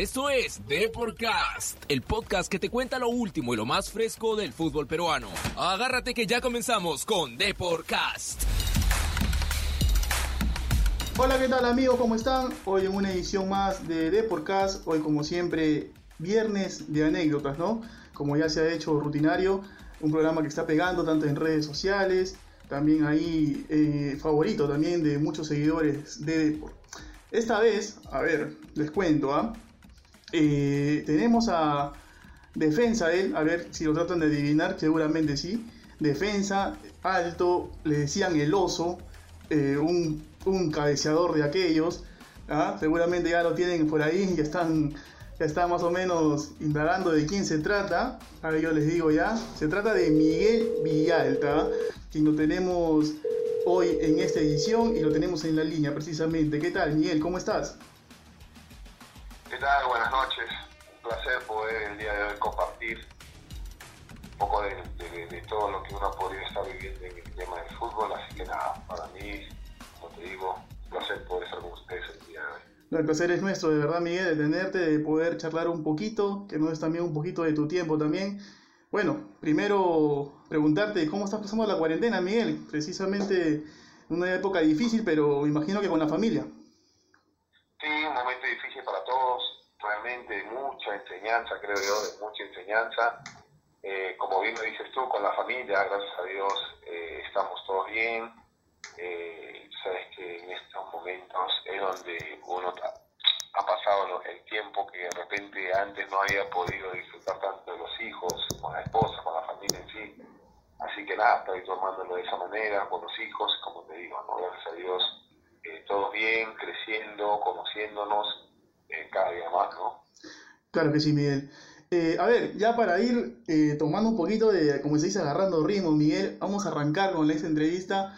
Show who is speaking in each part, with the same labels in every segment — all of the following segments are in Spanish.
Speaker 1: Esto es Deporcast, el podcast que te cuenta lo último y lo más fresco del fútbol peruano. Agárrate que ya comenzamos con Deporcast.
Speaker 2: Hola, ¿qué tal amigos? ¿Cómo están? Hoy en una edición más de Deporcast, hoy como siempre viernes de anécdotas, ¿no? Como ya se ha hecho rutinario, un programa que está pegando tanto en redes sociales, también ahí eh, favorito también de muchos seguidores de Deport. Esta vez, a ver, les cuento, ¿ah? Tenemos a defensa él, a ver si lo tratan de adivinar, seguramente sí. Defensa, alto, le decían el oso, eh, un, un, cabeceador de aquellos. ¿ah? Seguramente ya lo tienen por ahí, ya están, ya están más o menos indagando de quién se trata. A ver, yo les digo ya, se trata de Miguel Villalta, quien lo tenemos hoy en esta edición y lo tenemos en la línea precisamente. ¿Qué tal, Miguel? ¿Cómo estás?
Speaker 3: Buenas noches. Un placer poder el día de hoy compartir un poco de, de, de todo lo que uno podría estar viviendo en el tema del fútbol. Así que nada, para mí, como te digo, un placer poder estar con ustedes el día de hoy.
Speaker 2: No, el placer es nuestro, de verdad, Miguel, de tenerte, de poder charlar un poquito, que nos des también un poquito de tu tiempo también. Bueno, primero preguntarte cómo estás pasando la cuarentena, Miguel. Precisamente una época difícil, pero imagino que con la familia.
Speaker 3: Sí, un momento difícil para todos, realmente mucha enseñanza, creo yo, de mucha enseñanza. Eh, como bien lo dices tú, con la familia, gracias a Dios, eh, estamos todos bien. Eh, sabes que en estos momentos es donde uno ha pasado el tiempo que de repente antes no había podido disfrutar tanto de los hijos, con la esposa, con la familia en sí. Así que nada, estoy tomándolo de esa manera, con los hijos, como te digo, ¿no? gracias a Dios, eh, todos bien, creciendo, conociéndonos eh, cada día más, ¿no?
Speaker 2: Claro que sí, Miguel. Eh, a ver, ya para ir eh, tomando un poquito de, como se dice, agarrando ritmo, Miguel, vamos a arrancar con esta entrevista.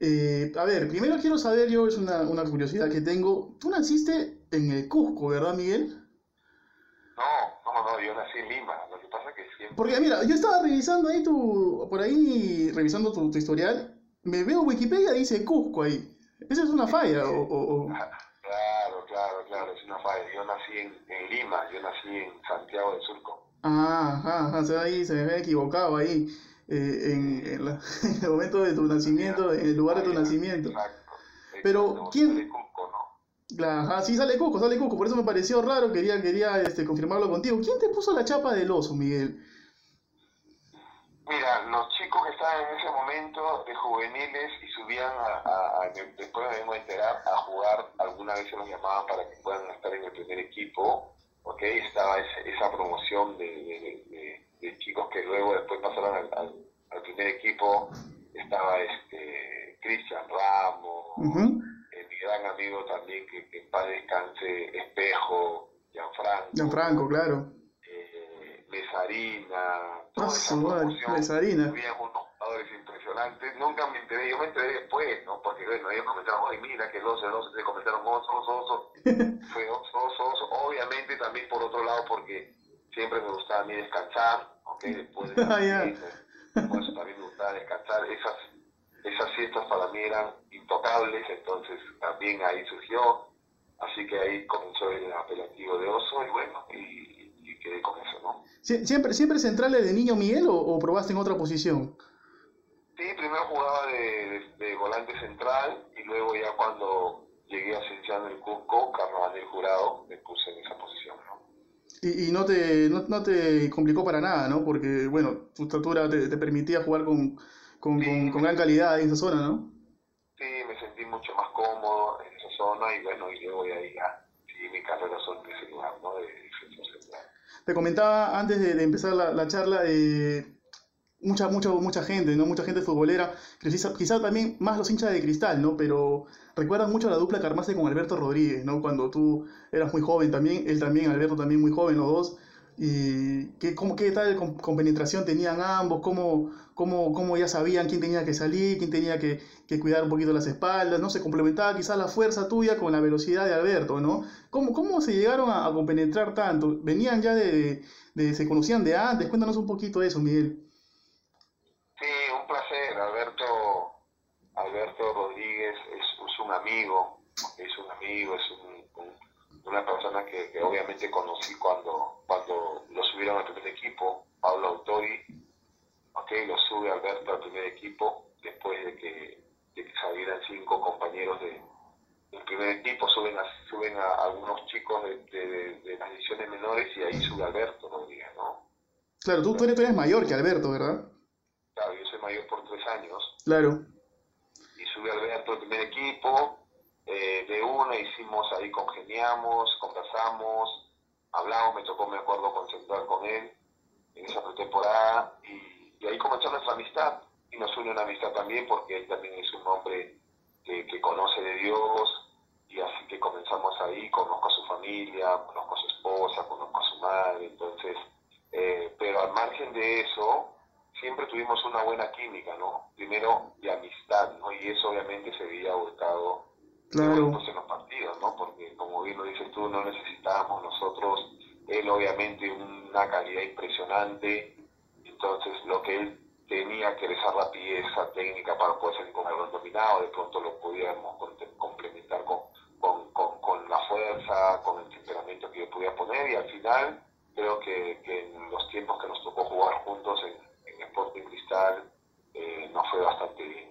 Speaker 2: Eh, a ver, primero quiero saber, yo es una, una, curiosidad que tengo, tú naciste en el Cusco, ¿verdad, Miguel?
Speaker 3: No, no, no, yo nací en Lima, lo que pasa es que siempre...
Speaker 2: Porque mira, yo estaba revisando ahí tu, por ahí, revisando tu, tu historial, me veo Wikipedia, dice Cusco ahí. ¿Esa es una falla o...? o, o...
Speaker 3: Claro, claro, claro, es una falla. Yo nací en, en, Lima, yo nací en Santiago del Surco.
Speaker 2: Ah, ajá, o sea, ahí se me había equivocado ahí, eh, en, en, la, en, el momento de tu nacimiento, en el lugar de tu nacimiento.
Speaker 3: Exacto.
Speaker 2: Pero, ¿quién...?
Speaker 3: Cusco, ¿no?
Speaker 2: Ajá, sí, sale Cusco, sale Cusco, por eso me pareció raro, quería, quería este, confirmarlo contigo. ¿Quién te puso la chapa del oso, Miguel?
Speaker 3: Mira, los chicos que estaban en ese momento de juveniles y subían a, a, a después me vengo a enterar, a jugar, alguna vez se los llamaban para que puedan estar en el primer equipo, ¿ok? Estaba ese, esa promoción de, de, de, de, chicos que luego después pasaron al, al, al primer equipo, estaba este Cristian Ramos, uh -huh. eh, mi gran amigo también, que, que en paz descanse, Espejo, Gianfranco.
Speaker 2: Gianfranco, claro.
Speaker 3: Mesarina, toda esa promoción.
Speaker 2: Mesarina.
Speaker 3: Había unos jugadores impresionantes. Nunca me enteré, yo me enteré después, ¿no? Porque bueno, ellos comentaron, ay, mira que el oso, se comentaron oso, oso, oso. Fue oso, oso, oso. Obviamente también por otro lado, porque siempre me gustaba a mí descansar, ¿ok? Después de
Speaker 2: ah, yeah.
Speaker 3: por eso también me gustaba descansar. Esas, esas fiestas para mí eran intocables, entonces también ahí surgió. Así que ahí comenzó el apelativo de oso y bueno, y quedé con eso, ¿no?
Speaker 2: ¿Siempre, siempre centrales de niño Miguel o, o, probaste en otra posición?
Speaker 3: Sí, primero jugaba de, de, de, volante central y luego ya cuando llegué a Cienciano del Cusco, Carnaval del Jurado, me puse en esa posición, ¿no?
Speaker 2: Y, y no, te, no, no, te complicó para nada, ¿no? Porque, bueno, tu estatura te, te permitía jugar con, con, sí, con, con gran calidad en esa zona, ¿no?
Speaker 3: Sí, me sentí mucho más cómodo en esa zona y bueno, y luego ya, ya mi carrera son en ese lugar, ¿no? De central.
Speaker 2: Te comentaba antes de, de empezar la, la charla, eh, mucha, mucha, mucha gente, ¿no? Mucha gente futbolera, quizás quizá también más los hinchas de cristal, ¿no? Pero recuerdan mucho la dupla que armaste con Alberto Rodríguez, ¿no? Cuando tú eras muy joven también, él también, Alberto también muy joven, los dos. Y qué, cómo, qué tal con, con, penetración tenían ambos, cómo, cómo, cómo ya sabían quién tenía que salir, quién tenía que, cuidar un poquito las espaldas, ¿no? Se complementaba quizás la fuerza tuya con la velocidad de Alberto, ¿no? ¿Cómo, cómo se llegaron a, a compenetrar tanto? ¿Venían ya de, de, se conocían de antes? Cuéntanos un poquito de eso, Miguel.
Speaker 3: Sí, un placer. Alberto, Alberto Rodríguez es, un amigo, es un amigo, es un, una persona que que, obviamente conocí cuando, cuando lo subieron al primer equipo, Pablo Autori, okay, lo sube Alberto al primer equipo, después de que, de que salieran cinco compañeros de, del primer equipo, suben a, suben a algunos chicos de, de, las divisiones menores y ahí sube Alberto Rodríguez, ¿no?
Speaker 2: Claro, tú, tú, eres, tú eres mayor que Alberto, ¿verdad?
Speaker 3: Claro, yo soy mayor por tres años.
Speaker 2: Claro.
Speaker 3: Y sube Alberto al primer equipo, eh, de una hicimos ahí, congeniamos, conversamos, hablamos, me tocó, me acuerdo, concentrar con él en esa pretemporada y, y ahí comenzó nuestra amistad y nos une una amistad también porque él también es un hombre que, que conoce de Dios y así que comenzamos ahí, conozco a su familia, conozco a su esposa, conozco a su madre, entonces, eh, pero al margen de eso, siempre tuvimos una buena química, ¿no? Primero de amistad, ¿no? Y eso obviamente se veía volcado
Speaker 2: claro.
Speaker 3: pues, en los partidos, ¿no? Porque como bien lo dices tú, no necesitábamos nosotros, él obviamente una calidad impresionante, entonces lo que él tenía que esa rapidez, esa técnica para poder salir con el balón dominado, de pronto lo podíamos complementar con, con, con, la fuerza, con el temperamento que yo podía poner y al final creo que, en los tiempos que nos tocó jugar juntos en, en Sporting Cristal eh, nos fue bastante bien.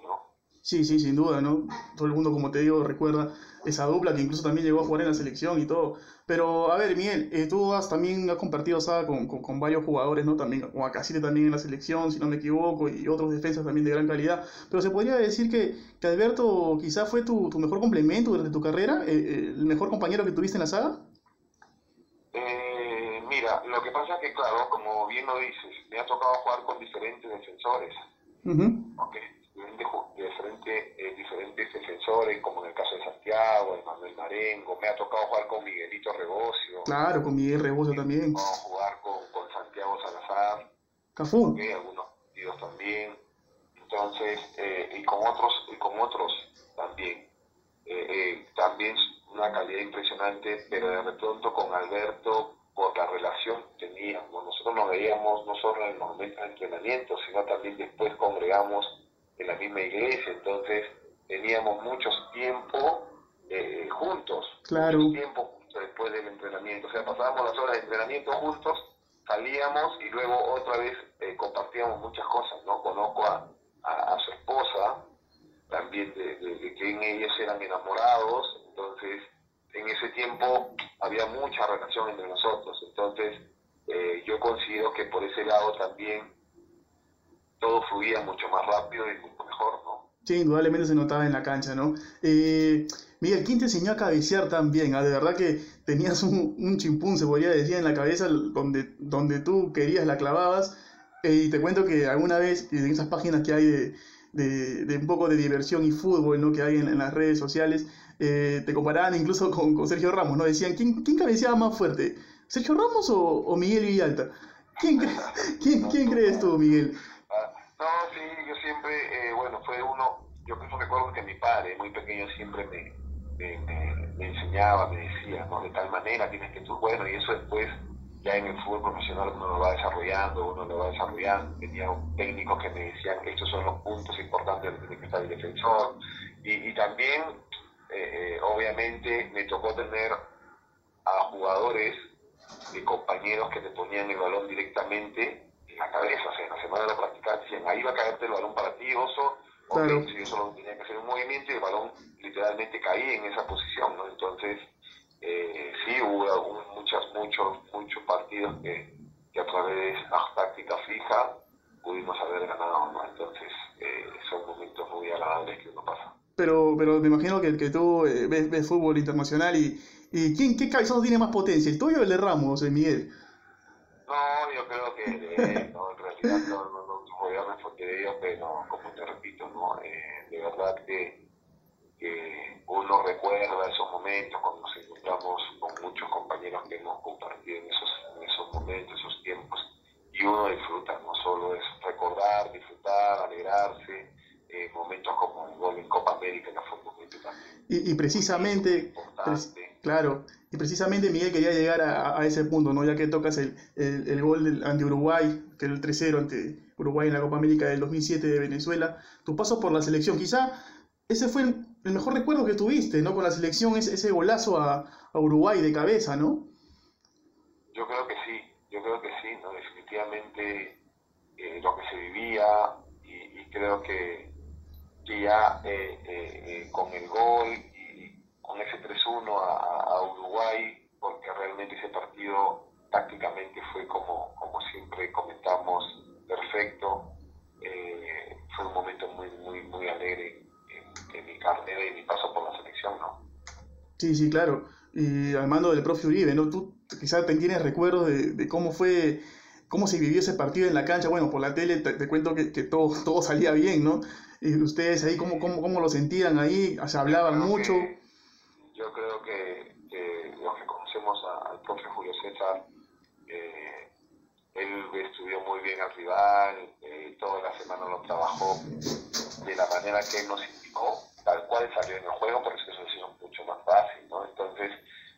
Speaker 2: Sí, sí, sin duda, ¿no? Todo el mundo, como te digo, recuerda esa dupla que incluso también llegó a jugar en la selección y todo. Pero, a ver, Miguel, eh, tú has, también has compartido saga con, con, varios jugadores, ¿no? También, como Acasite también en la selección, si no me equivoco, y otros defensas también de gran calidad. Pero se podría decir que, que Alberto quizás fue tu, tu, mejor complemento durante tu carrera, eh, eh, el mejor compañero que tuviste en la saga.
Speaker 3: mira, lo que pasa es que, claro, como bien lo dices, me ha tocado jugar con diferentes defensores. okay diferentes, eh, diferentes defensores, como en el caso de Santiago, de Manuel Marengo, me ha tocado jugar con Miguelito Rebocio.
Speaker 2: Claro, con Miguel Rebocio también.
Speaker 3: Vamos a jugar con, con Santiago Salazar.
Speaker 2: Cafú.
Speaker 3: Okay, algunos partidos también. Entonces, eh, y con otros, y con otros también. Eh, eh, también una calidad impresionante, pero de pronto con Alberto, por la relación que teníamos. Nosotros nos veíamos no solo en el momento de entrenamiento, sino también después congregamos en la misma iglesia, entonces teníamos muchos tiempo eh, juntos,
Speaker 2: claro.
Speaker 3: mucho tiempo después del entrenamiento, o sea, pasábamos las horas de entrenamiento juntos, salíamos y luego otra vez eh, compartíamos muchas cosas, ¿no? Conozco a, a, su esposa, también de, de, que en ellos eran enamorados, entonces en ese tiempo había mucha relación entre nosotros, entonces eh, yo considero que por ese lado también todo fluía mucho más rápido y mucho mejor, ¿no?
Speaker 2: Sí, indudablemente se notaba en la cancha, ¿no? Eh, Miguel, ¿quién te enseñó a cabecear también? ¿Ah? De verdad que tenías un, un, chimpún, se podría decir, en la cabeza donde, donde tú querías, la clavabas. Eh, y te cuento que alguna vez, en esas páginas que hay de, de, de un poco de diversión y fútbol, ¿no? Que hay en, las redes sociales, eh, te comparaban incluso con, con, Sergio Ramos, ¿no? Decían, ¿quién, quién cabeceaba más fuerte? ¿Sergio Ramos o, o Miguel Villalta? ¿Quién, quién, ¿Quién crees tú, Miguel?
Speaker 3: Sí, yo siempre, eh, bueno, fue uno, yo me recuerdo que mi padre, muy pequeño, siempre me, me, enseñaba, me decía, ¿no? De tal manera tienes que tú, bueno, y eso después, ya en el fútbol profesional uno lo va desarrollando, uno lo va desarrollando, tenía técnicos que me decían que estos son los puntos importantes de que está el defensor, y, y también, eh, eh, obviamente, me tocó tener a jugadores y compañeros que te ponían el balón directamente la cabeza, o sea, en la semana de la práctica decían, ahí va a caerte el balón para ti, oso, o claro. si yo solo tenía que hacer un movimiento y el balón literalmente caía en esa posición, ¿no? Entonces, eh, sí, hubo muchas, muchos, muchos partidos que, que a través de la táctica fija pudimos haber ganado, ¿no? Entonces, eh, son momentos muy agradables que uno pasa.
Speaker 2: Pero, pero me imagino que, que tú eh, ves, ves, fútbol internacional y, y ¿quién, ¿qué cabezazo tiene más potencia, el tuyo o el de Ramos, Miguel?
Speaker 3: No, yo creo que eh, no, en realidad no, no, no, voy a responder de ellos, pero como te repito, no, eh, de verdad que, que, uno recuerda esos momentos cuando nos encontramos con muchos compañeros que hemos compartido en esos, en esos momentos, esos tiempos, y uno disfruta, no solo es recordar, disfrutar, alegrarse, eh, momentos como el gol en Copa América, que fue un momento también.
Speaker 2: Y, y precisamente, claro, y precisamente Miguel quería llegar a, a, ese punto, ¿no? ya que tocas el, el, el gol ante Uruguay, que era el 3-0 ante Uruguay en la Copa América del 2007 de Venezuela, tu paso por la selección, quizá ese fue el, mejor recuerdo que tuviste, ¿no? Con la selección, ese, ese golazo a, a, Uruguay de cabeza, ¿no?
Speaker 3: yo creo que sí, yo creo que sí, ¿no? definitivamente eh, lo que se vivía y, creo que, ya eh, eh, con el gol con ese 3-1 a, Uruguay, porque realmente ese partido tácticamente fue como, como siempre comentamos, perfecto, fue un momento muy, muy, muy alegre en, en mi carrera y mi paso por la selección, ¿no?
Speaker 2: Sí, sí, claro y al mando del profe Uribe, ¿no? Tú quizás tienes recuerdos de, cómo fue, cómo se vivió ese partido en la cancha. Bueno, por la tele te, cuento que, todo, todo salía bien, ¿no? Y ustedes ahí, ¿cómo, cómo, cómo lo sentían ahí? ¿Se hablaban mucho?
Speaker 3: Yo creo que, los que conocemos al profe Julio César, eh, él estudió muy bien al rival, eh, toda la semana lo trabajó de la manera que él nos indicó, tal cual salió en el juego, por eso eso es mucho más fácil, ¿no? Entonces,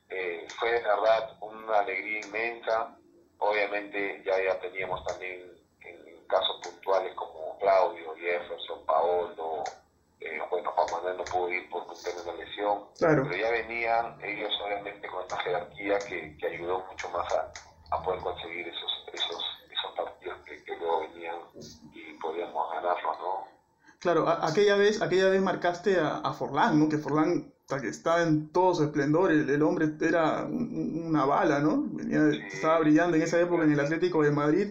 Speaker 3: eh, fue de verdad una alegría inmensa. Obviamente ya, ya teníamos también en, casos puntuales como Claudio, Jefferson, Paolo, eh, bueno, Juan Manuel no pudo ir por un tema de lesión, pero ya venían ellos obviamente con esta jerarquía que, que ayudó mucho más a, a poder conseguir esos, esos, esos partidos que, que luego venían y podíamos ganarlos, ¿no?
Speaker 2: Claro, aquella vez, aquella vez marcaste a, a Forlán, ¿no? Que Forlán que estaba en todo su esplendor, el, hombre era una bala, ¿no? Venía, estaba brillando en esa época en el Atlético de Madrid.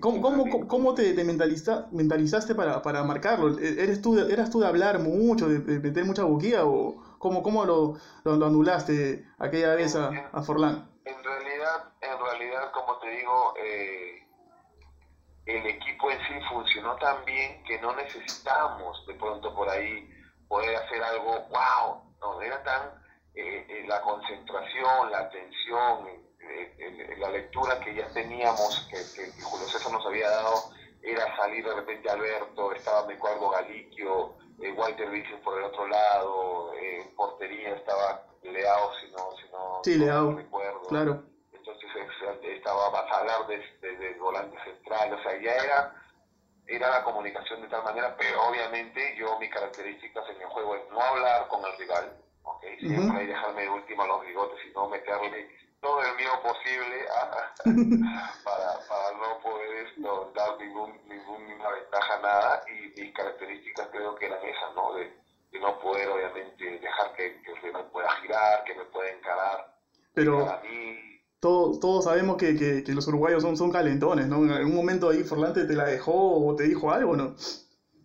Speaker 2: ¿Cómo, cómo, cómo te, te mentalizaste para, para, marcarlo? ¿E-, ¿Eres tú, ¿Eras tú de hablar mucho, de, meter mucha boquilla o cómo, cómo lo, lo, anulaste aquella vez a, a, Forlán?
Speaker 3: En realidad, en realidad, como te digo, eh, el equipo en sí funcionó tan bien que no necesitamos de pronto por ahí poder hacer algo, wow, no, era tan eh, eh, la concentración, la atención, eh, la lectura que ya teníamos, que, Julio César nos había dado, era salir de repente Alberto, estaba me acuerdo Galiquio, Walter Vicens por el otro lado, en portería estaba Leao, si no, si no,
Speaker 2: sí, Leao, recuerdo. Claro.
Speaker 3: Entonces estaba Basalar desde de, volante central, o sea, ya era era la comunicación de tal manera, pero obviamente yo mis características en el juego es no hablar con el rival, ¿okay? siempre hay dejarme de última los bigotes y no meterle todo el mío posible para, para no poder esto, dar ningún, ninguna ventaja, nada, y mis características creo que eran esas, ¿no? De, de no poder obviamente dejar que, que, el rival pueda girar, que me pueda encarar.
Speaker 2: Pero... A mí, todos, todos sabemos que, que, que, los uruguayos son, son calentones, ¿no? En algún momento ahí Forlante te la dejó o te dijo algo. No,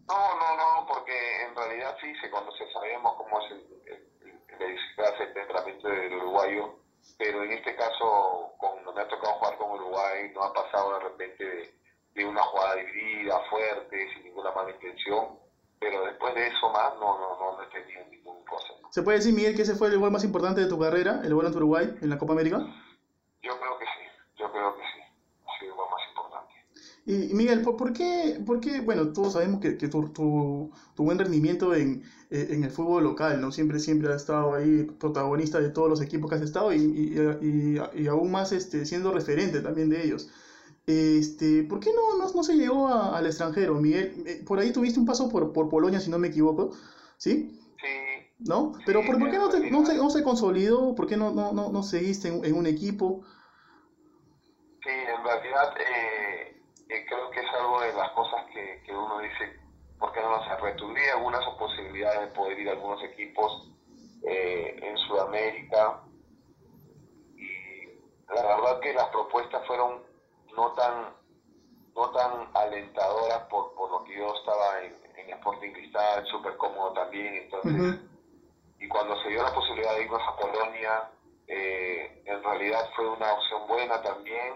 Speaker 3: no, no, porque en realidad sí se conoce, sabemos cómo es el, el, el, temperamento del uruguayo, pero en este caso, cuando me ha tocado jugar con Uruguay, no ha pasado de repente de, de una jugada dividida, fuerte, sin ninguna mala intención, pero después de eso más no, no, no, no he tenido ningún cosa.
Speaker 2: ¿Se puede decir, Miguel, que ese fue el gol más importante de tu carrera, el gol ante Uruguay en la Copa América?
Speaker 3: Yo creo que sí, yo creo que sí, ha sido lo más importante.
Speaker 2: Y Miguel, ¿por, qué, por qué, bueno, todos sabemos que, que tu, tu, tu, buen rendimiento en, eh, en, el fútbol local, ¿no? Siempre, siempre has estado ahí protagonista de todos los equipos que has estado y, y, y, aún más este, siendo referente también de ellos. Este, ¿Por qué no, no, no se llegó al extranjero, Miguel? Eh, por ahí tuviste un paso por, por Polonia, si no me equivoco, ¿sí?
Speaker 3: Sí,
Speaker 2: ¿no? Pero ¿por, qué no, te, no, se, no, se, consolidó? ¿Por qué no, no, no, no seguiste en, en, un equipo?
Speaker 3: Sí, en realidad eh, eh, creo que es algo de las cosas que, que uno dice, ¿por qué no se retuvía algunas posibilidades de poder ir a algunos equipos eh, en Sudamérica? Y la verdad que las propuestas fueron no tan no tan alentadoras por, por lo que yo estaba en, en Sporting Cristal, súper cómodo también, entonces y cuando se dio la posibilidad de irnos a Polonia, eh, en realidad fue una opción buena también,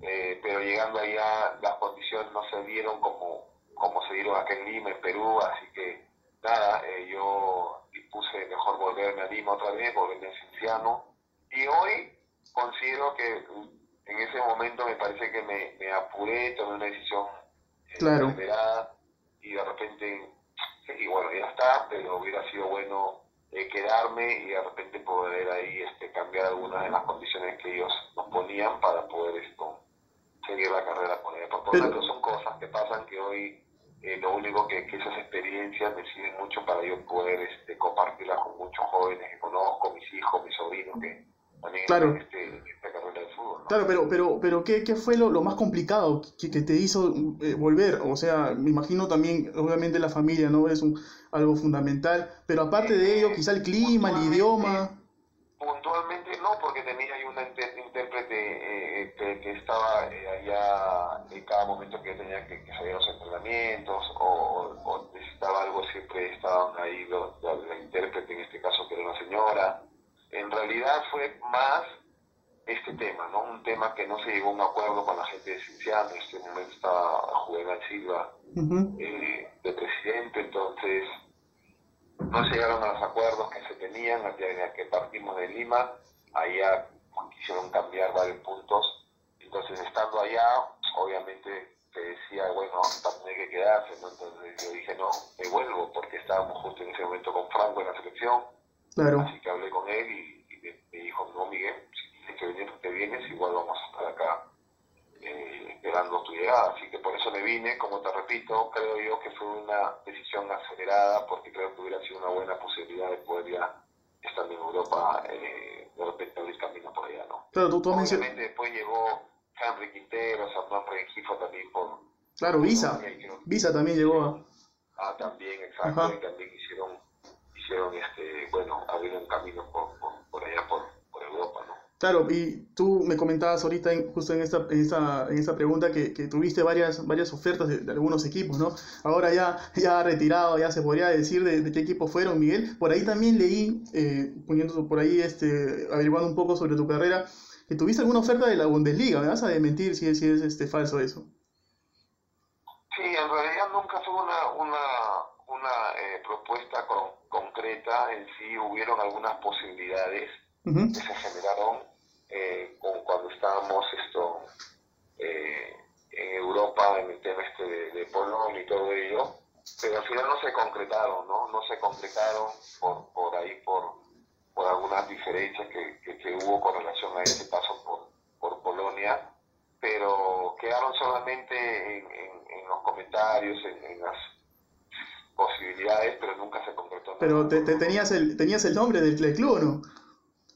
Speaker 3: eh, pero llegando allá las condiciones no se dieron como, como se dieron aquí en Lima, en Perú, así que nada, eh, yo dispuse mejor volverme a Lima otra vez, volverme a Cienciano, y hoy considero que en ese momento me parece que me, me apuré, tomé una decisión
Speaker 2: claro.
Speaker 3: y de repente, sí, bueno, ya está, pero hubiera sido bueno eh, quedarme y de repente poder ahí este, cambiar algunas de las condiciones que ellos nos ponían para poder esto seguir la carrera con ellos. Por lo tanto, son cosas que pasan que hoy eh, lo único que, que, esas experiencias me sirven mucho para yo poder este, compartirlas con muchos jóvenes que conozco, mis hijos, mis sobrinos, que también
Speaker 2: claro.
Speaker 3: este, esta carrera de fútbol.
Speaker 2: Claro, pero, pero, pero ¿qué, qué fue lo, lo más complicado que, que te hizo eh, volver? O sea, me imagino también, obviamente la familia, ¿no? Es un, algo fundamental, pero aparte de ello, quizá el clima, el idioma.
Speaker 3: Puntualmente no, porque tenía ahí una intérprete eh, que, que, estaba eh, allá en cada momento que tenía que, que salir los entrenamientos o, o, necesitaba algo, siempre estaban ahí los, la intérprete, en este caso que era una señora. En realidad fue más este tema, ¿no? Un tema que no se llegó a un acuerdo con la gente de Cinciano, en este momento estaba Juvenal Silva uh -huh. eh, de presidente, entonces no se llegaron a los acuerdos que se tenían, desde que partimos de Lima, allá quisieron cambiar varios puntos, entonces estando allá, obviamente se decía, bueno, también hay que quedarse, ¿no? entonces yo dije, no, me vuelvo, porque estábamos justo en ese momento con Franco en la selección,
Speaker 2: claro.
Speaker 3: así que hablé con él y, y me, me dijo, no, Miguel, que venir, te vienes, igual vamos a estar acá eh, esperando tu llegada. Así que por eso me vine, como te repito, creo yo que fue una decisión acelerada porque creo que hubiera sido una buena posibilidad de poder ya estar en Europa, eh, de repente abrir camino por allá, ¿no?
Speaker 2: Claro, tú, tú
Speaker 3: Obviamente después llegó Henry Quintero, Samuel Regifo también por...
Speaker 2: Claro, Visa, Visa también llegó a...
Speaker 3: Ah, también, exacto, Ajá. y también hicieron, hicieron este, bueno, abrir un camino por, por, por allá, por, Europa.
Speaker 2: Claro, y tú me comentabas ahorita, justo en esta, en esta, en esta pregunta, que, que tuviste varias, varias ofertas de, algunos equipos, ¿no? Ahora ya, ya retirado, ya se podría decir de, qué equipo fueron, Miguel. Por ahí también leí, eh, poniendo por ahí, este, averiguando un poco sobre tu carrera, que tuviste alguna oferta de la Bundesliga, ¿me vas a desmentir si si es este, falso eso?
Speaker 3: Sí, en realidad nunca fue una, una, una eh, propuesta con, en sí hubieron algunas posibilidades uh -huh. que se generaron eh, con, cuando estábamos esto eh, en Europa en el tema este de, de Polonia y todo ello, pero al final no se concretaron, ¿no? No se concretaron por, por ahí, por, por algunas diferencias que, que, que hubo con relación a ese paso por, por Polonia, pero quedaron solamente en, en, en los comentarios, en, en, las posibilidades, pero nunca se concretó.
Speaker 2: Pero te, te, tenías, el, tenías el nombre del, del club, ¿no?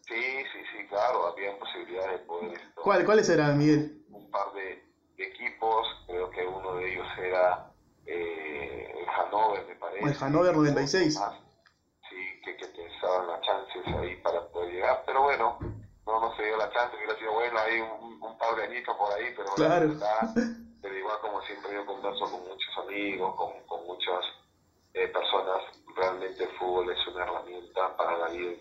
Speaker 3: Sí, sí, sí, claro, había posibilidades de poder... Esto,
Speaker 2: ¿Cuál, ¿Cuáles eran, Miguel?
Speaker 3: Un par de, de, equipos, creo que uno de ellos era eh, el Hannover, me parece.
Speaker 2: El Hannover 96.
Speaker 3: Más, sí, que, que pensaban las chances ahí para poder llegar, pero bueno, no, no se dio la chance, hubiera sido bueno, hay un, un par de añitos por ahí, pero
Speaker 2: claro.
Speaker 3: bueno, está, pero igual como siempre yo converso con muchos amigos, con, con muchas eh, personas, realmente el fútbol es una herramienta para la vida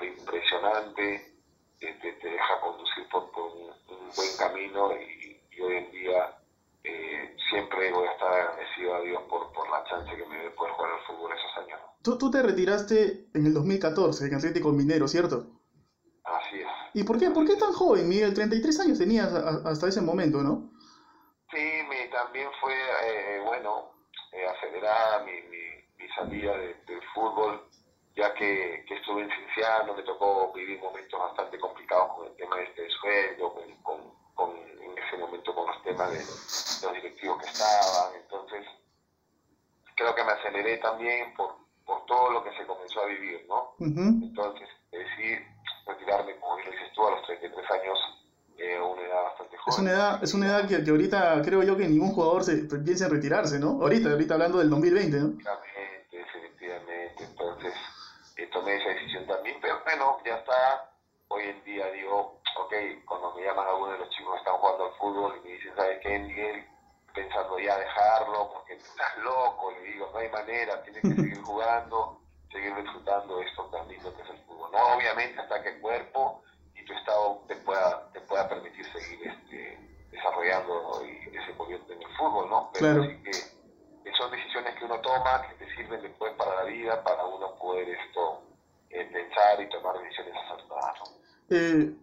Speaker 3: impresionante, te, te, te, deja conducir por, por un, un, buen camino y, y hoy en día eh, siempre voy a estar agradecido a Dios por, por la chance que me dio poder jugar al fútbol esos años.
Speaker 2: Tú, tú te retiraste en el 2014 en Atlético Minero, ¿cierto?
Speaker 3: Así es.
Speaker 2: ¿Y por qué, por qué tan joven, Miguel? 33 años tenías a, hasta ese momento, ¿no?
Speaker 3: Sí, me, también fue, eh, bueno, eh, acelerada mi, mi, mi salida de, del fútbol ya que, que, estuve en Cinciano, me tocó vivir momentos bastante complicados con el tema de este sueldo, con, con, con, en ese momento con los temas de los directivos que estaban, entonces creo que me aceleré también por, por todo lo que se comenzó a vivir, ¿no? Uh -huh. Entonces decidí retirarme, como dices tú, a los 33 años, eh, una edad bastante joven.
Speaker 2: Es una edad, es una edad que, que, ahorita creo yo que ningún jugador se piensa en retirarse, ¿no? Ahorita, ahorita hablando del 2020, ¿no?
Speaker 3: Definitivamente, definitivamente, entonces tomé esa decisión también, pero bueno, ya está. Hoy en día digo, ok, cuando me llaman algunos de los chicos que están jugando al fútbol y me dicen, ¿sabes qué, Miguel? Pensando ya dejarlo, porque estás loco, le digo, no hay manera, tienes que seguir jugando, seguir disfrutando esto tan lindo que es el fútbol. No, obviamente hasta que el cuerpo y tu estado te pueda, te pueda permitir seguir este, desarrollando y desenvolviendo en el fútbol, ¿no?
Speaker 2: Pero claro.
Speaker 3: sí que son decisiones que uno toma que te sirven después para la vida, para uno poder esto eh, pensar y tomar decisiones acertadas. ¿no?
Speaker 2: Eh,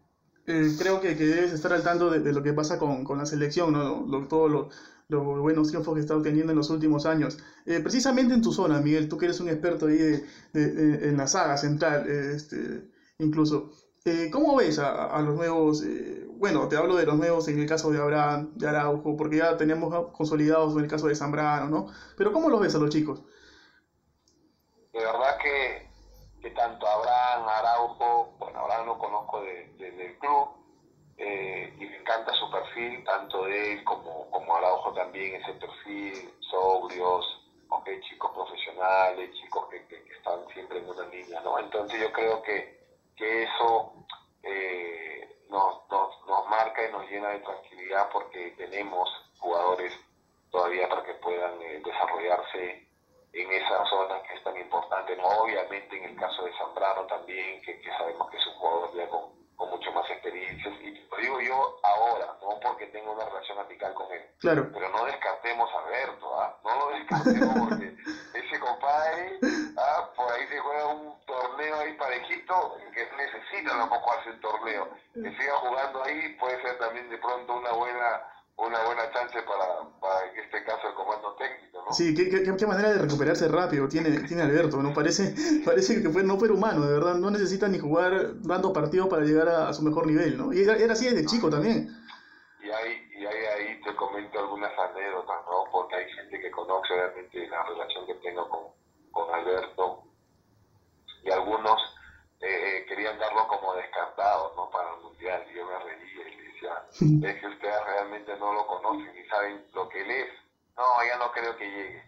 Speaker 2: eh, creo que, que, debes estar al tanto de, de, lo que pasa con, con la selección, ¿no? Lo, todos los lo buenos triunfos que está obteniendo en los últimos años. Eh, precisamente en tu zona, Miguel, tú que eres un experto ahí de, de, en la saga central, este, incluso. ¿Cómo ves a, a los nuevos bueno, te hablo de los nuevos en el caso de Abraham, de Araujo, porque ya tenemos consolidados en el caso de Zambrano, ¿no? Pero ¿cómo los ves a los chicos?
Speaker 3: De verdad que, que tanto Abraham, Araujo, bueno, Abraham lo conozco de, de, del club, eh, perfil, tanto de él como, como Araujo también, ese perfil, sobrios, okay, chicos profesionales, chicos que, que, están siempre en una línea, ¿no? Entonces yo creo que, que eso eh, nos, nos, nos marca y nos llena de tranquilidad porque tenemos jugadores todavía para que puedan eh, desarrollarse en esa zona que es tan importante. ¿no? Obviamente en el caso de Zambrano también, que, que sabemos que es un jugador ya con, con mucho más experiencias, y lo digo yo ahora, no porque tengo una relación amical con él,
Speaker 2: claro.
Speaker 3: pero no descartemos a Berto, ¿ah? no lo descartemos porque ese compadre, ¿ah? por ahí se juega un torneo ahí parejito, que necesita tampoco hacer un torneo, que siga jugando ahí puede ser también de pronto una buena una buena chance para, para en este caso el comando técnico, ¿no?
Speaker 2: Sí, qué, qué, qué manera de recuperarse rápido tiene, tiene Alberto, ¿no? Parece, parece que fue, no fue humano, de verdad, no necesita ni jugar dando partidos para llegar a, a su mejor nivel, ¿no? Y era, era, así desde chico también.
Speaker 3: Y ahí, y ahí, ahí te comento algunas anécdotas, ¿no? Porque hay gente que conoce realmente la relación que tengo con, con Alberto y algunos eh, querían darlo como descartado, ¿no? Para el Mundial, y yo me reía y le decía, es que ustedes realmente no lo conocen y saben lo que él es. No, ya no creo que llegue.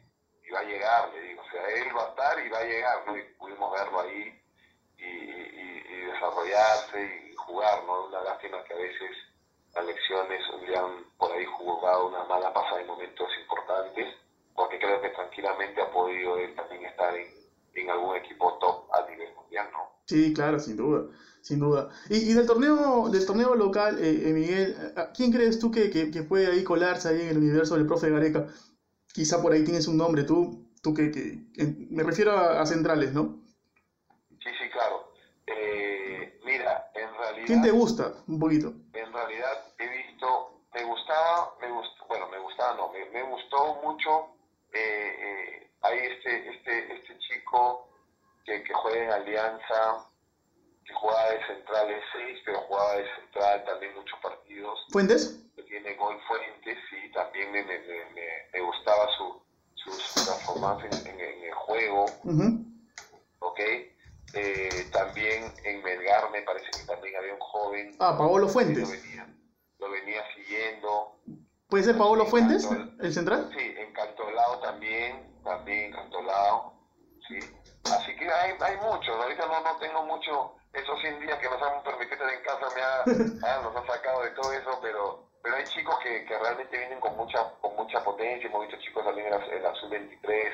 Speaker 3: Y va a llegar, le digo. O sea, él va a estar y va a llegar, ¿no? Y pudimos verlo ahí y, y, y desarrollarse y jugar, ¿no? Una lástima que a veces las lecciones le han por ahí jugado una mala pasada en momentos importantes, porque creo que tranquilamente ha podido él también estar en, en algún equipo top a nivel mundial, ¿no?
Speaker 2: Sí, claro, sin duda, sin duda. Y, y del torneo, del torneo local, eh, eh, Miguel, ¿quién crees tú que, que, que, puede ahí colarse ahí en el universo del profe Gareca? Quizá por ahí tienes un nombre, tú, tú que, que, me refiero a, a, centrales, ¿no?
Speaker 3: Sí, sí, claro. Eh, mira, en realidad...
Speaker 2: ¿Quién te gusta un poquito?
Speaker 3: En realidad he visto, me gustaba, me gustó, bueno, me gustaba, no, me, me gustó mucho, eh, eh, hay este, este, este chico que, que juega en Alianza, que jugaba de central es 6, pero jugaba de central también muchos partidos.
Speaker 2: ¿Fuentes?
Speaker 3: Tiene gol Fuentes, sí, también me, me, me, me gustaba su, su, su transformación en, en, en, el juego.
Speaker 2: Uh -huh.
Speaker 3: ¿Ok? Eh, también en Melgar me parece que también había un joven.
Speaker 2: Ah, Paolo Fuentes.
Speaker 3: Lo venía, lo venía siguiendo.
Speaker 2: ¿Puede ser Paolo Fuentes, el central?
Speaker 3: Sí, encantolado también, también encantolado, sí. Así que hay, hay muchos, ahorita no, no tengo mucho, 100 días que nos han permitido estar en casa me ha, ah, nos han sacado de todo eso, pero pero hay chicos que, que realmente vienen con mucha con mucha potencia, hemos visto chicos también en la, en la sub-23,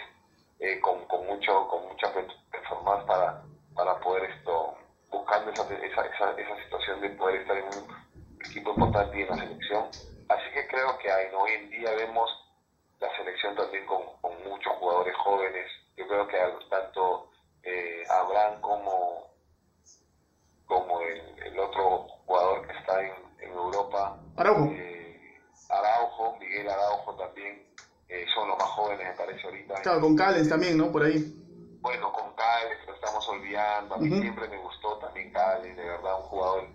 Speaker 3: eh, con, con, mucho, con mucha performance para, para poder esto, buscando esa, esa, esa, esa situación de poder estar en un equipo importante y en la selección. Así que creo que hay, ¿no? hoy en día vemos la selección también con, con muchos jugadores jóvenes. Yo creo que tanto eh, Abraham como, como el, el, otro jugador que está en, en Europa,
Speaker 2: Araujo.
Speaker 3: Eh, Araujo, Miguel Araujo también, eh, son los más jóvenes, me parece ahorita.
Speaker 2: Claro, con Callens también, ¿no? Por ahí.
Speaker 3: Bueno, con Callens, lo estamos olvidando. A mí uh -huh. siempre me gustó también Callens, de verdad, un jugador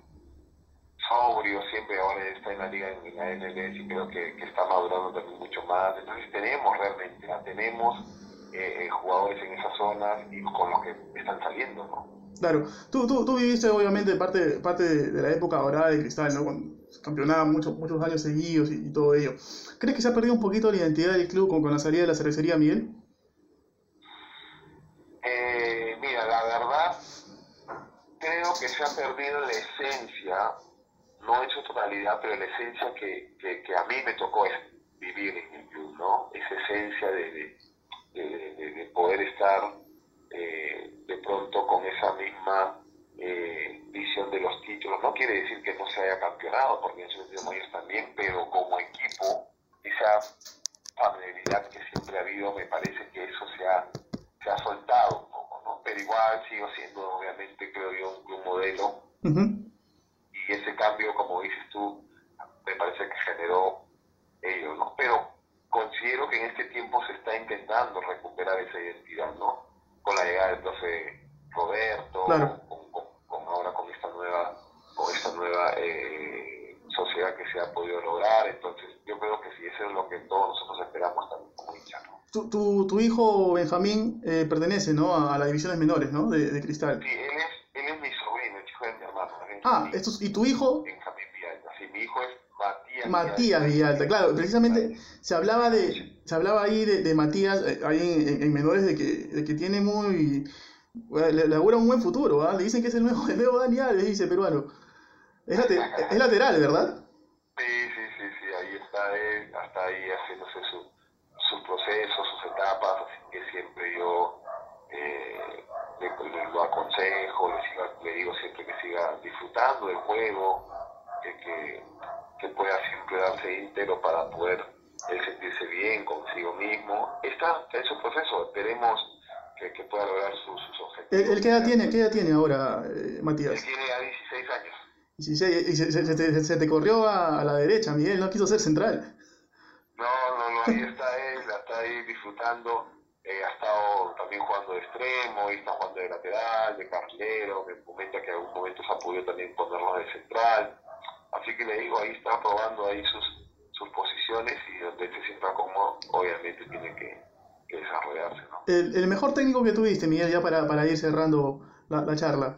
Speaker 3: sobrio, siempre ahora está en la liga en la MLS y creo que, que está madurando también mucho más. Entonces tenemos realmente, ¿no? tenemos eh, eh, jugadores en esas zonas y con los que están saliendo, ¿no?
Speaker 2: Claro, tú, tú, tú viviste obviamente parte, parte de, de la época dorada de Cristal, ¿no? Cuando campeonaba muchos, muchos años seguidos y, todo ello. ¿Crees que se ha perdido un poquito la identidad del club con, con la salida de la cervecería, Miguel?
Speaker 3: Eh, mira, la verdad, creo que se ha perdido la esencia no en su totalidad, pero la esencia que, que, a mí me tocó es vivir en el club, ¿no? Esa esencia de, de poder estar eh, de pronto con esa misma eh, visión de los títulos. No quiere decir que no se haya campeonado, porque en su sentido ellos también, pero como equipo, esa familiaridad que siempre ha habido, me parece que eso se ha, se ha soltado un poco, ¿no? Pero igual sigo siendo, obviamente, creo yo, un club modelo.
Speaker 2: Uh -huh
Speaker 3: y ese cambio, como dices tú, me parece que generó ellos, ¿no? Pero considero que en este tiempo se está intentando recuperar esa identidad, ¿no? Con la llegada del profe Roberto,
Speaker 2: claro.
Speaker 3: con, con, con, ahora con esta nueva, con esta nueva eh, sociedad que se ha podido lograr, entonces yo creo que sí, eso es lo que todos nosotros esperamos también como hinchas, ¿no?
Speaker 2: Tu, tu, tu, hijo Benjamín eh, pertenece, ¿no? A, a las divisiones menores, ¿no? De, de Cristal.
Speaker 3: Sí, él es, él es mi sobrino, el hijo de mi hermano.
Speaker 2: Ah, estos, ¿y tu hijo?
Speaker 3: Benjamín Vialta. Sí, mi hijo es Matías.
Speaker 2: Matías Villalta, claro, precisamente se hablaba de, se hablaba ahí de, Matías, eh, ahí en, menores, de que, de que tiene muy, le, le augura un buen futuro, ¿ah? le dicen que es el nuevo, el nuevo Dani Alves, dice peruano. Es, es lateral, ¿verdad?
Speaker 3: Sí, sí, sí, sí, ahí está él, hasta ahí haciéndose su, sus procesos, sus etapas, así que siempre yo eh, le, lo aconsejo, le, digo siempre que siga disfrutando del juego, que, que, que pueda siempre darse íntegro para poder él sentirse bien consigo mismo. Está en su proceso, esperemos que, que pueda lograr sus, sus objetivos.
Speaker 2: ¿El, qué, edad tiene, qué edad tiene ahora, eh, Matías?
Speaker 3: Él tiene ya 16 años.
Speaker 2: Y se, se, te, se, te, corrió a, la derecha, Miguel, no quiso ser central.
Speaker 3: No, no, no, ahí está él, está ahí disfrutando. Eh, ha estado también jugando de extremo, y está jugando de lateral, de carrilero, me comenta que en algún momento se ha podido también ponerlo de central. Así que le digo, ahí está probando ahí sus, sus posiciones y donde se sienta cómodo, obviamente tiene que, desarrollarse. ¿no?
Speaker 2: El, el, mejor técnico que tuviste, Miguel, ya para, para ir cerrando la, la charla.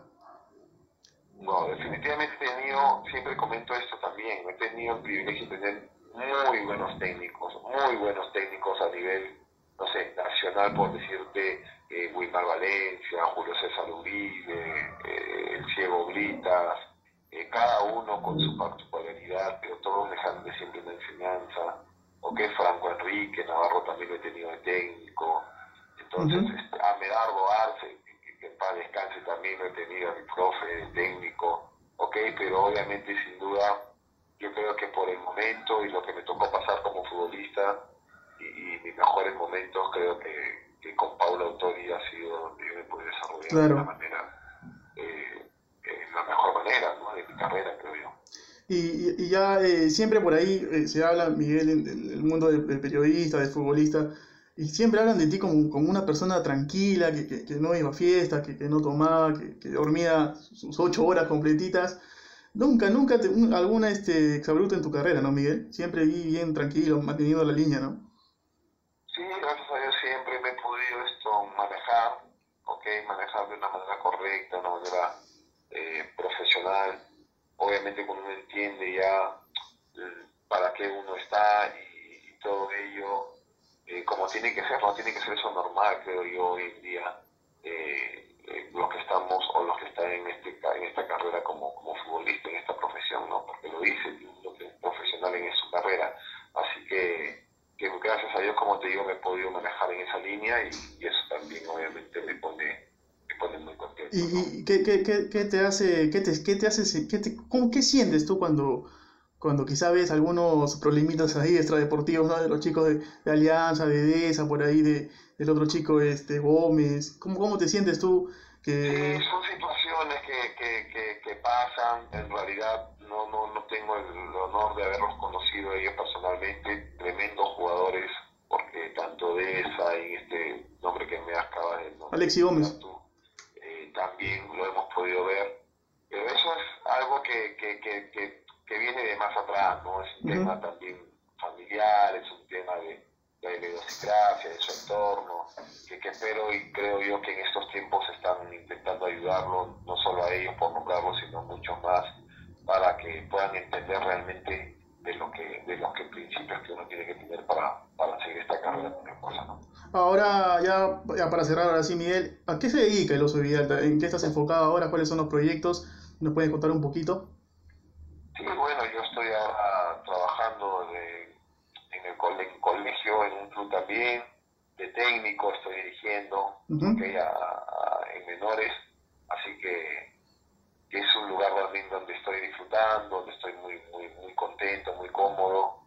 Speaker 3: No, definitivamente he tenido, siempre comento esto también, he tenido el privilegio de tener muy buenos técnicos, muy buenos técnicos a nivel, no sé, nacional, por decirte, eh, Wilmar Valencia, Julio César Uribe, eh, el Ciego Blitas, eh, cada uno con su particularidad, pero todos dejando siempre una enseñanza, o que Franco Enrique, Navarro también lo he tenido de técnico, entonces este, a Medardo Arce, que en paz descanse también lo he tenido, mi profe, técnico, ok, pero obviamente sin duda yo creo que por el momento y lo que me tocó pasar como futbolista y, mis mejores momentos, creo que, que, con Paula Autori ha sido donde yo me pude desarrollar de la manera, eh, la mejor manera ¿no? de mi carrera, creo yo.
Speaker 2: Y, y ya eh, siempre por ahí eh, se habla, Miguel, en, el mundo del periodista, del futbolista, y siempre hablan de ti como, como una persona tranquila, que, que, que no iba a fiestas, que, no tomaba, que, dormía sus ocho horas completitas. Nunca, nunca te, alguna este, exabruto en tu carrera, ¿no, Miguel? Siempre vi bien tranquilo, manteniendo la línea, ¿no?
Speaker 3: Sí, gracias a Dios siempre me he podido esto manejar, ¿ok? Manejar de una manera correcta, de una manera eh, profesional. Obviamente cuando uno entiende ya eh, para qué uno está y todo ello, eh, como tiene que ser, no tiene que ser eso normal, creo yo, hoy en día, eh, eh, los que estamos o los que están en, este, en esta carrera como, como futbolista, en esta profesión, ¿no? Porque lo dice lo que es profesional en su carrera. Así que, que, gracias a Dios, como te digo, me he podido manejar en esa línea y, eso también obviamente me pone, me pone muy contento.
Speaker 2: ¿Y, qué, qué, qué, te hace, qué te, qué te hace, qué, te, cómo, qué sientes tú cuando cuando quizá ves algunos problemitas ahí extradeportivos, ¿no? De los chicos de, Alianza, de Deza, por ahí, de, del otro chico, este, Gómez. ¿Cómo, cómo te sientes tú?
Speaker 3: Que... Son situaciones que, que, que, pasan. En realidad tengo el, honor de haberlos conocido ellos personalmente. Tremendos jugadores, porque tanto Deza y este nombre que me acaba de nombrar.
Speaker 2: Alexi Gómez.
Speaker 3: Eh, también lo hemos podido ver. Pero eso es algo que, que, que que viene de más atrás, ¿no? Es un tema también familiar, es un tema de, la idiosincrasia, de su entorno, que, que, espero y creo yo que en estos tiempos están intentando ayudarlo, no solo a ellos por nombrarlo, sino muchos más, para que puedan entender realmente de lo que de los que principios que uno tiene que tener para, para seguir esta carrera cosa, ¿no?
Speaker 2: Ahora, ya, ya, para cerrar ahora sí, Miguel, ¿a qué se dedica el Oso Vidal? ¿En qué estás enfocado ahora? ¿Cuáles son los proyectos? ¿Nos puedes contar un poquito?
Speaker 3: Sí, bueno, yo estoy ahora trabajando en el colegio, en un club también, de técnico, estoy dirigiendo en menores, así que, es un lugar también donde estoy disfrutando, donde estoy muy, muy, muy contento, muy cómodo,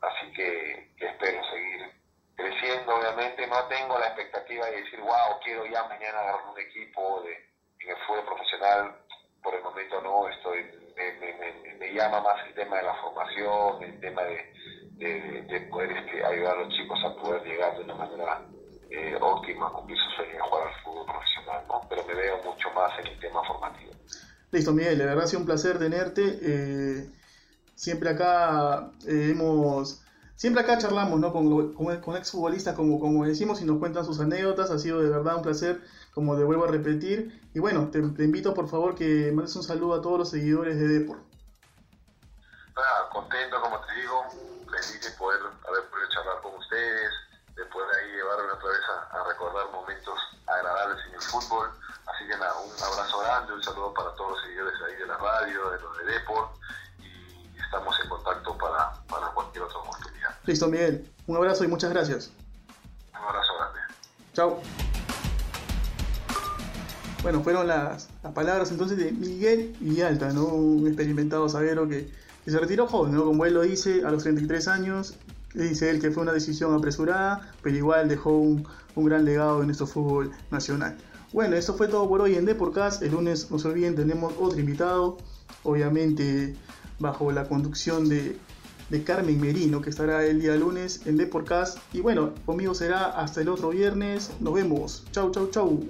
Speaker 3: así que, espero seguir creciendo, obviamente no tengo la expectativa de decir, wow, quiero ya mañana agarrar un equipo de, en el fútbol profesional, por el momento no, estoy me, llama más el tema de la formación, el tema de, de, poder este, ayudar a los chicos a poder llegar de una manera eh, óptima cumplir su sueño de jugar al fútbol profesional, ¿no? pero me veo mucho más en el tema formativo.
Speaker 2: Listo, Miguel, de verdad ha sido un placer tenerte. Eh, siempre acá eh, hemos siempre acá charlamos ¿no? con, exfutbolistas, como, decimos, y nos cuentan sus anécdotas. Ha sido de verdad un placer como te vuelvo a repetir. Y bueno, te, invito por favor que mandes un saludo a todos los seguidores de Depor.
Speaker 3: contento, como te digo, feliz de poder haber
Speaker 2: Listo, Miguel. Un abrazo y muchas gracias.
Speaker 3: Un abrazo grande.
Speaker 2: Chao. Bueno, fueron las, las, palabras entonces de Miguel Villalta, ¿no? un experimentado zaguero que, que, se retiró joven, ¿no? como él lo dice, a los 33 años. Dice él que fue una decisión apresurada, pero igual dejó un, un gran legado en nuestro fútbol nacional. Bueno, eso fue todo por hoy en Deporcast. El lunes, no se olviden, tenemos otro invitado, obviamente bajo la conducción de de Carmen Merino, que estará el día lunes en Deporcast. Y bueno, conmigo será hasta el otro viernes. Nos vemos. Chau, chau, chau.